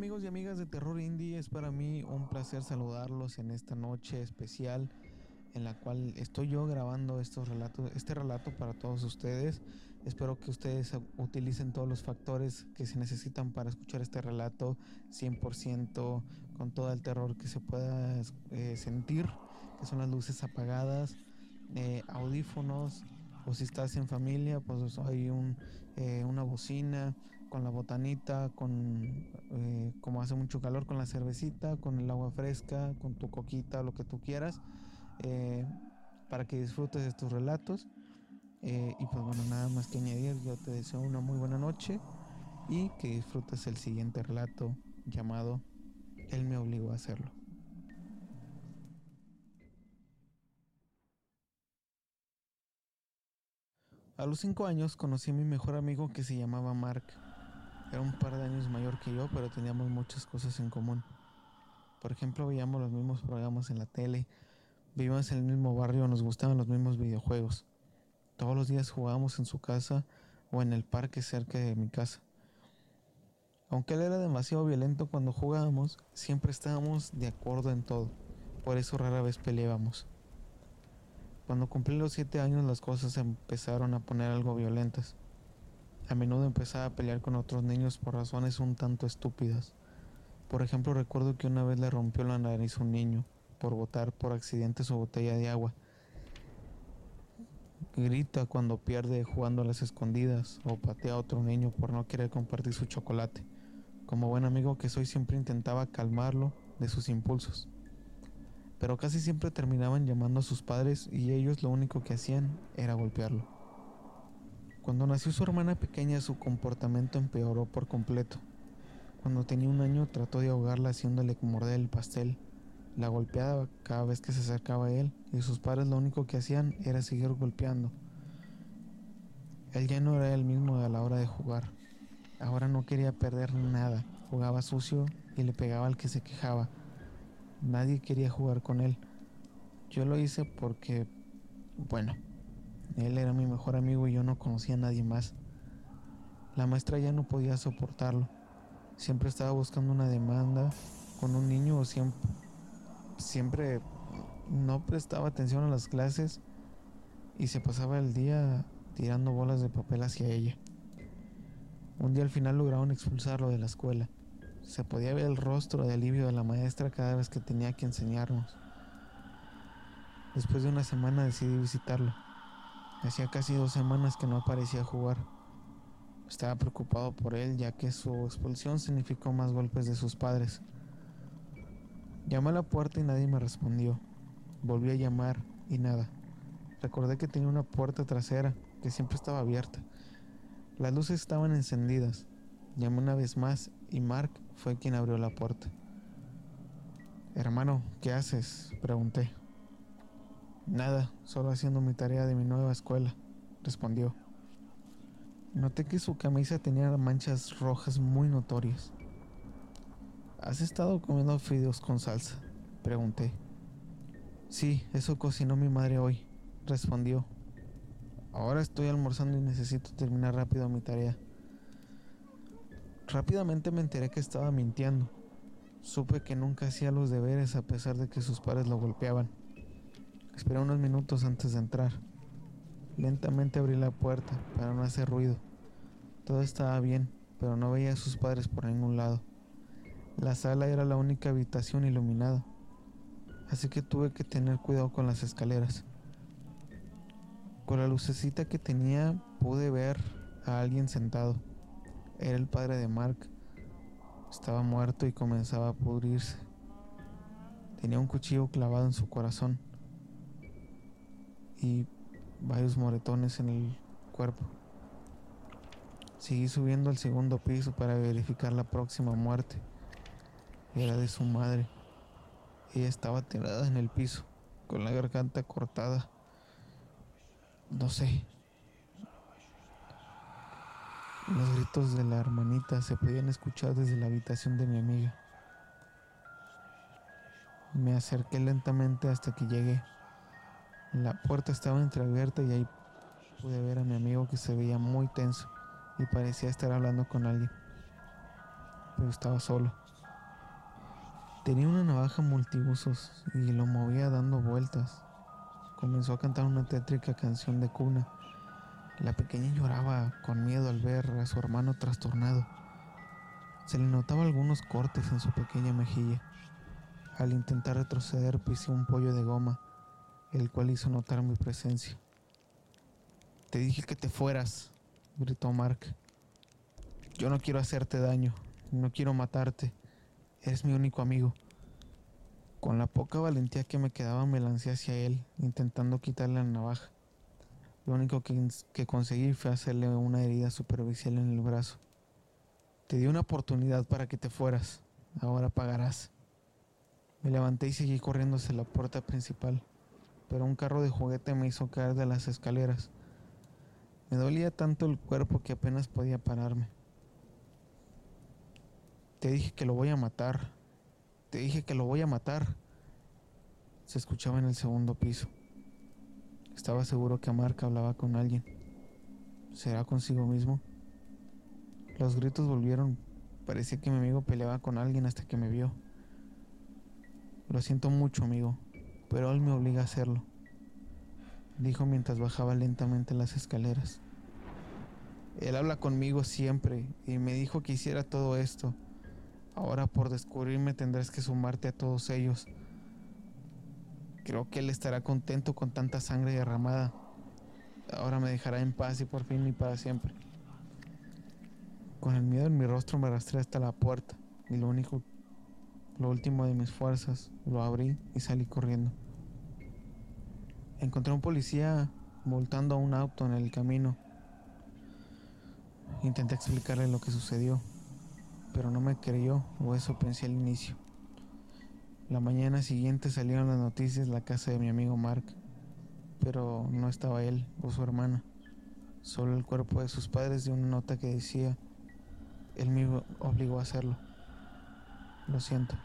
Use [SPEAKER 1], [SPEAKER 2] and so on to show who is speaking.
[SPEAKER 1] amigos y amigas de Terror Indie, es para mí un placer saludarlos en esta noche especial en la cual estoy yo grabando estos relatos, este relato para todos ustedes. Espero que ustedes utilicen todos los factores que se necesitan para escuchar este relato 100% con todo el terror que se pueda eh, sentir, que son las luces apagadas, eh, audífonos, o si estás en familia, pues hay un, eh, una bocina con la botanita, con hace mucho calor, con la cervecita, con el agua fresca, con tu coquita, lo que tú quieras eh, para que disfrutes estos relatos. Eh, y pues bueno, nada más que añadir, yo te deseo una muy buena noche y que disfrutes el siguiente relato llamado Él me obligó a hacerlo. A los 5 años conocí a mi mejor amigo que se llamaba Mark. Era un par de años mayor que yo, pero teníamos muchas cosas en común. Por ejemplo, veíamos los mismos programas en la tele, Vivimos en el mismo barrio, nos gustaban los mismos videojuegos. Todos los días jugábamos en su casa o en el parque cerca de mi casa. Aunque él era demasiado violento cuando jugábamos, siempre estábamos de acuerdo en todo. Por eso rara vez peleábamos. Cuando cumplí los 7 años las cosas empezaron a poner algo violentas. A menudo empezaba a pelear con otros niños por razones un tanto estúpidas. Por ejemplo, recuerdo que una vez le rompió la nariz un niño por botar por accidente su botella de agua. Grita cuando pierde jugando a las escondidas o patea a otro niño por no querer compartir su chocolate. Como buen amigo que soy siempre intentaba calmarlo de sus impulsos. Pero casi siempre terminaban llamando a sus padres y ellos lo único que hacían era golpearlo. Cuando nació su hermana pequeña su comportamiento empeoró por completo. Cuando tenía un año trató de ahogarla haciéndole morder el pastel la golpeaba cada vez que se acercaba a él y sus padres lo único que hacían era seguir golpeando. Él ya no era el mismo a la hora de jugar. Ahora no quería perder nada. Jugaba sucio y le pegaba al que se quejaba. Nadie quería jugar con él. Yo lo hice porque, bueno, él era mi mejor amigo y yo no conocía a nadie más. La maestra ya no podía soportarlo. Siempre estaba buscando una demanda con un niño o siempre siempre no prestaba atención a las clases y se pasaba el día tirando bolas de papel hacia ella. Un día al final lograron expulsarlo de la escuela. Se podía ver el rostro de alivio de la maestra cada vez que tenía que enseñarnos. Después de una semana decidí visitarlo. Hacía casi dos semanas que no aparecía a jugar. Estaba preocupado por él ya que su expulsión significó más golpes de sus padres. Llamé a la puerta y nadie me respondió. Volví a llamar y nada. Recordé que tenía una puerta trasera que siempre estaba abierta. Las luces estaban encendidas. Llamé una vez más y Mark fue quien abrió la puerta. Hermano, ¿qué haces? pregunté. Nada, solo haciendo mi tarea de mi nueva escuela, respondió. Noté que su camisa tenía manchas rojas muy notorias. ¿Has estado comiendo fideos con salsa? Pregunté. Sí, eso cocinó mi madre hoy, respondió. Ahora estoy almorzando y necesito terminar rápido mi tarea. Rápidamente me enteré que estaba mintiendo. Supe que nunca hacía los deberes a pesar de que sus padres lo golpeaban. Esperé unos minutos antes de entrar. Lentamente abrí la puerta para no hacer ruido. Todo estaba bien, pero no veía a sus padres por ningún lado. La sala era la única habitación iluminada, así que tuve que tener cuidado con las escaleras. Con la lucecita que tenía pude ver a alguien sentado. Era el padre de Mark. Estaba muerto y comenzaba a pudrirse. Tenía un cuchillo clavado en su corazón y varios moretones en el cuerpo. Seguí subiendo al segundo piso para verificar la próxima muerte era de su madre. Ella estaba tirada en el piso, con la garganta cortada. No sé. Los gritos de la hermanita se podían escuchar desde la habitación de mi amiga. Me acerqué lentamente hasta que llegué. La puerta estaba entreabierta y ahí pude ver a mi amigo que se veía muy tenso y parecía estar hablando con alguien. Pero estaba solo. Tenía una navaja multiusos y lo movía dando vueltas. Comenzó a cantar una tétrica canción de cuna. La pequeña lloraba con miedo al ver a su hermano trastornado. Se le notaba algunos cortes en su pequeña mejilla. Al intentar retroceder pisé un pollo de goma, el cual hizo notar mi presencia. Te dije que te fueras, gritó Mark. Yo no quiero hacerte daño, no quiero matarte. Eres mi único amigo. Con la poca valentía que me quedaba me lancé hacia él, intentando quitarle la navaja. Lo único que, que conseguí fue hacerle una herida superficial en el brazo. Te di una oportunidad para que te fueras. Ahora pagarás. Me levanté y seguí corriendo hacia la puerta principal, pero un carro de juguete me hizo caer de las escaleras. Me dolía tanto el cuerpo que apenas podía pararme. Te dije que lo voy a matar. Te dije que lo voy a matar. Se escuchaba en el segundo piso. Estaba seguro que Marca hablaba con alguien. ¿Será consigo mismo? Los gritos volvieron. Parecía que mi amigo peleaba con alguien hasta que me vio. Lo siento mucho, amigo, pero él me obliga a hacerlo, dijo mientras bajaba lentamente las escaleras. Él habla conmigo siempre y me dijo que hiciera todo esto Ahora por descubrirme tendrás que sumarte a todos ellos. Creo que él estará contento con tanta sangre derramada. Ahora me dejará en paz y por fin y para siempre. Con el miedo en mi rostro me arrastré hasta la puerta y lo único, lo último de mis fuerzas, lo abrí y salí corriendo. Encontré a un policía voltando a un auto en el camino. Intenté explicarle lo que sucedió, pero no me creyó, o eso pensé al inicio. La mañana siguiente salieron las noticias de la casa de mi amigo Mark, pero no estaba él o su hermana, solo el cuerpo de sus padres de una nota que decía, él me obligó a hacerlo. Lo siento.